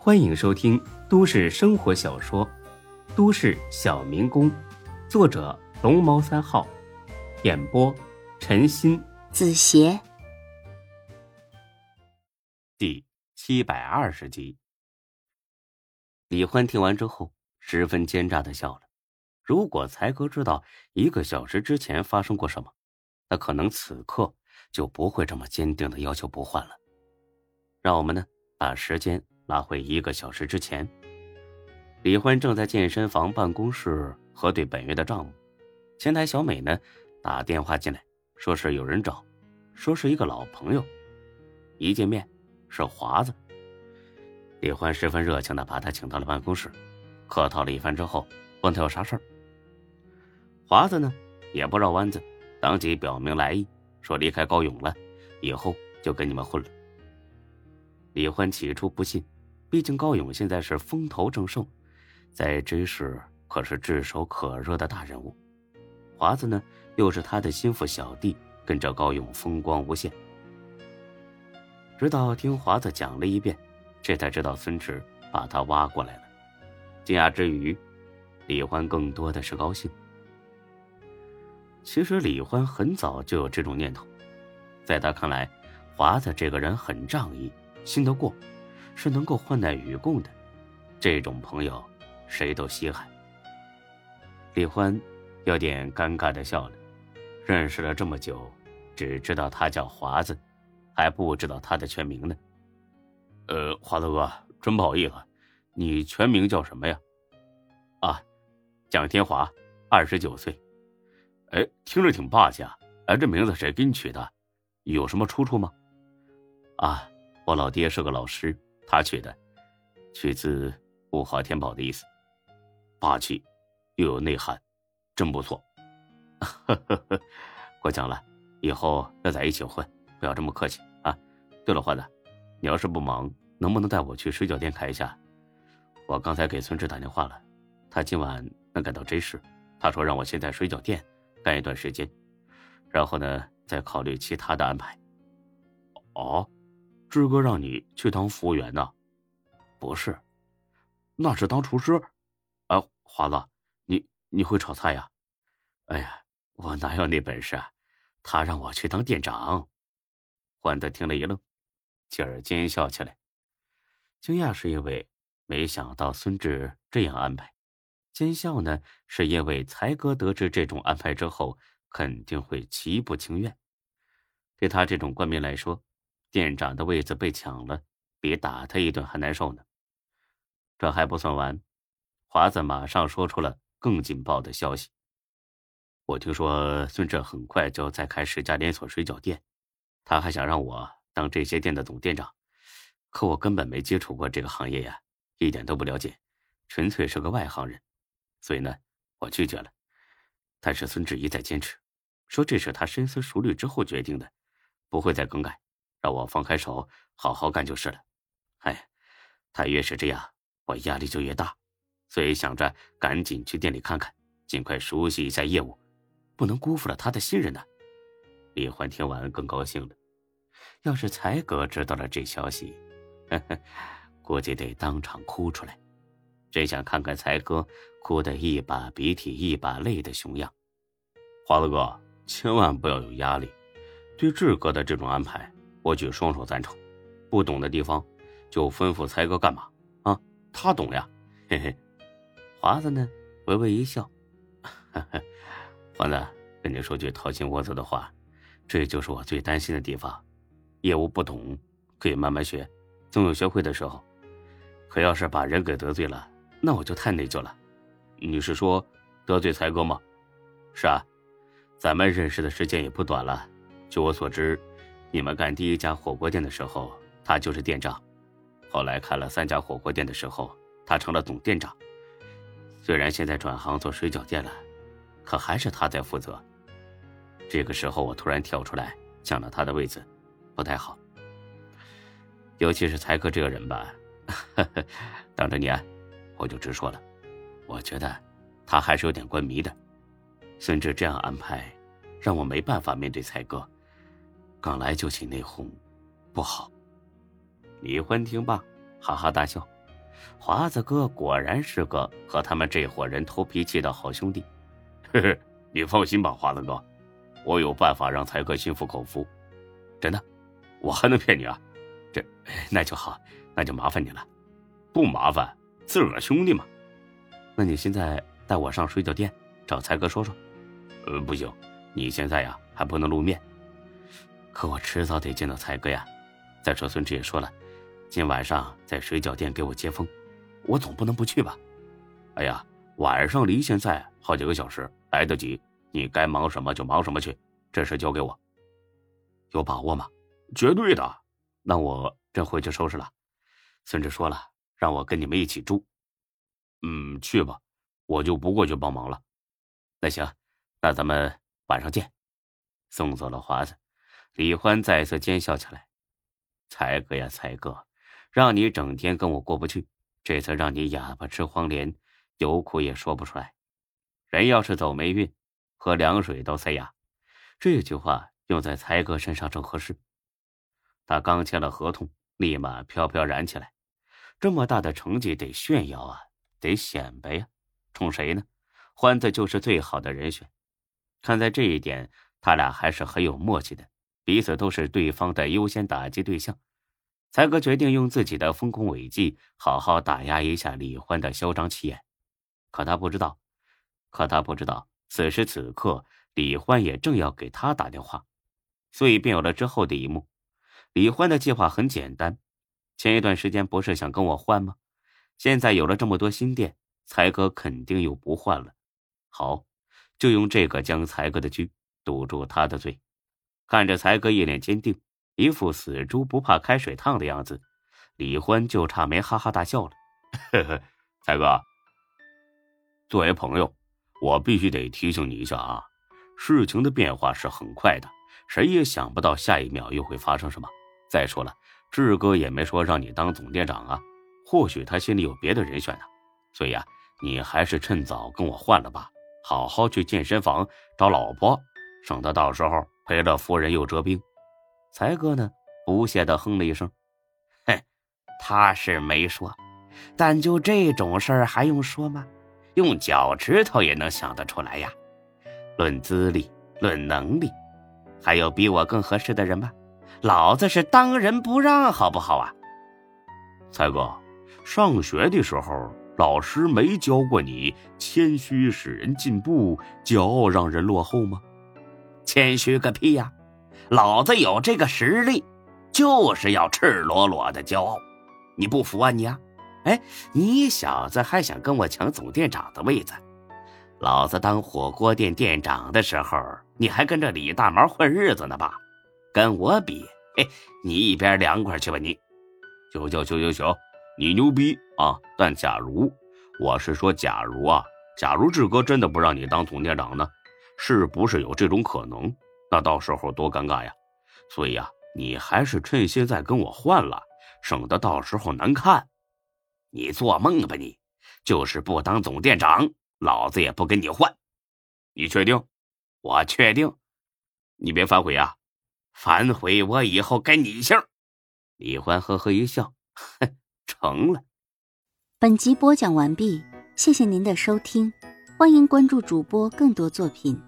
欢迎收听都市生活小说《都市小民工》，作者龙猫三号，演播陈鑫、子邪，第七百二十集。李欢听完之后，十分奸诈的笑了。如果才哥知道一个小时之前发生过什么，那可能此刻就不会这么坚定的要求不换了。让我们呢把时间拉回一个小时之前。李欢正在健身房办公室核对本月的账目，前台小美呢打电话进来，说是有人找，说是一个老朋友，一见面是华子。李欢十分热情的把他请到了办公室，客套了一番之后，问他有啥事儿。华子呢也不绕弯子，当即表明来意，说离开高勇了，以后就跟你们混了。李欢起初不信，毕竟高勇现在是风头正盛，在 J 市可是炙手可热的大人物。华子呢，又是他的心腹小弟，跟着高勇风光无限。直到听华子讲了一遍，这才知道孙志把他挖过来了。惊讶之余，李欢更多的是高兴。其实李欢很早就有这种念头，在他看来，华子这个人很仗义。信得过，是能够患难与共的，这种朋友，谁都稀罕。李欢有点尴尬的笑了，认识了这么久，只知道他叫华子，还不知道他的全名呢。呃，华子哥，真不好意思，你全名叫什么呀？啊，蒋天华，二十九岁。哎，听着挺霸气啊！哎，这名字谁给你取的？有什么出处吗？啊。我老爹是个老师，他取的，取自物华天宝的意思，霸气又有内涵，真不错。过奖了，以后要在一起混，不要这么客气啊。对了，花子，你要是不忙，能不能带我去水饺店看一下？我刚才给孙志打电话了，他今晚能赶到 J 市，他说让我先在水饺店干一段时间，然后呢再考虑其他的安排。哦。志哥让你去当服务员呢？不是，那是当厨师。哎，华子，你你会炒菜呀？哎呀，我哪有那本事啊？他让我去当店长。欢子听了一愣，继而奸笑起来。惊讶是因为没想到孙志这样安排，奸笑呢是因为才哥得知这种安排之后肯定会极不情愿。对他这种官民来说。店长的位子被抢了，比打他一顿还难受呢。这还不算完，华子马上说出了更劲爆的消息。我听说孙志很快就要再开十家连锁水饺店，他还想让我当这些店的总店长，可我根本没接触过这个行业呀，一点都不了解，纯粹是个外行人，所以呢，我拒绝了。但是孙志一再坚持，说这是他深思熟虑之后决定的，不会再更改。让我放开手，好好干就是了。哎，他越是这样，我压力就越大，所以想着赶紧去店里看看，尽快熟悉一下业务，不能辜负了他的信任呢。李欢听完更高兴了。要是才哥知道了这消息，呵呵，估计得当场哭出来。真想看看才哥哭得一把鼻涕一把泪的熊样。华子哥，千万不要有压力，对志哥的这种安排。我举双手赞成，不懂的地方就吩咐才哥干嘛啊？他懂呀，嘿嘿。华子呢，微微一笑，华子跟你说句掏心窝子的话，这就是我最担心的地方。业务不懂，可以慢慢学，总有学会的时候。可要是把人给得罪了，那我就太内疚了。你是说得罪才哥吗？是啊，咱们认识的时间也不短了。据我所知。你们干第一家火锅店的时候，他就是店长；后来开了三家火锅店的时候，他成了总店长。虽然现在转行做水饺店了，可还是他在负责。这个时候我突然跳出来抢了他的位子，不太好。尤其是才哥这个人吧，当着你啊，我就直说了，我觉得他还是有点官迷的。孙志这样安排，让我没办法面对才哥。刚来就起内讧，不好。李欢听罢，哈哈大笑，华子哥果然是个和他们这伙人偷脾气的好兄弟。嘿嘿，你放心吧，华子哥，我有办法让才哥心服口服。真的，我还能骗你啊？这那就好，那就麻烦你了。不麻烦，自个兄弟嘛。那你现在带我上水饺店找才哥说说。呃，不行，你现在呀还不能露面。可我迟早得见到才哥呀。再说孙志也说了，今晚上在水饺店给我接风，我总不能不去吧？哎呀，晚上离现在好几个小时，来得及。你该忙什么就忙什么去，这事交给我。有把握吗？绝对的。那我这回去收拾了。孙志说了，让我跟你们一起住。嗯，去吧，我就不过去帮忙了。那行，那咱们晚上见。送走了华子，李欢再次奸笑起来。才哥呀，才哥，让你整天跟我过不去，这次让你哑巴吃黄连，有苦也说不出来。人要是走霉运，喝凉水都塞牙。这句话用在才哥身上正合适。他刚签了合同，立马飘飘然起来。这么大的成绩得炫耀啊，得显摆呀，冲谁呢？欢子就是最好的人选。看在这一点，他俩还是很有默契的。彼此都是对方的优先打击对象，才哥决定用自己的丰功伟绩好好打压一下李欢的嚣张气焰。可他不知道，可他不知道，此时此刻李欢也正要给他打电话，所以便有了之后的一幕。李欢的计划很简单，前一段时间不是想跟我换吗？现在有了这么多新店，才哥肯定又不换了。好，就用这个将才哥的局堵住他的嘴。看着才哥一脸坚定，一副死猪不怕开水烫的样子，李欢就差没哈哈大笑了。呵呵，才哥，作为朋友，我必须得提醒你一下啊，事情的变化是很快的，谁也想不到下一秒又会发生什么。再说了，志哥也没说让你当总店长啊，或许他心里有别的人选呢。所以啊，你还是趁早跟我换了吧，好好去健身房找老婆，省得到时候。赔了夫人又折兵，才哥呢不屑的哼了一声：“哼，他是没说，但就这种事儿还用说吗？用脚趾头也能想得出来呀。论资历，论能力，还有比我更合适的人吗？老子是当仁不让，好不好啊？才哥，上学的时候老师没教过你谦虚使人进步，骄傲让人落后吗？”谦虚个屁呀！老子有这个实力，就是要赤裸裸的骄傲。你不服啊你啊？哎，你小子还想跟我抢总店长的位子？老子当火锅店店长的时候，你还跟着李大毛混日子呢吧？跟我比，嘿，你一边凉快去吧你！行行行行行，你牛逼啊！但假如我是说，假如啊，假如志哥真的不让你当总店长呢？是不是有这种可能？那到时候多尴尬呀！所以啊，你还是趁现在跟我换了，省得到时候难看。你做梦吧你！就是不当总店长，老子也不跟你换。你确定？我确定。你别反悔啊！反悔我以后跟你姓。李欢呵呵一笑，哼，成了。本集播讲完毕，谢谢您的收听，欢迎关注主播更多作品。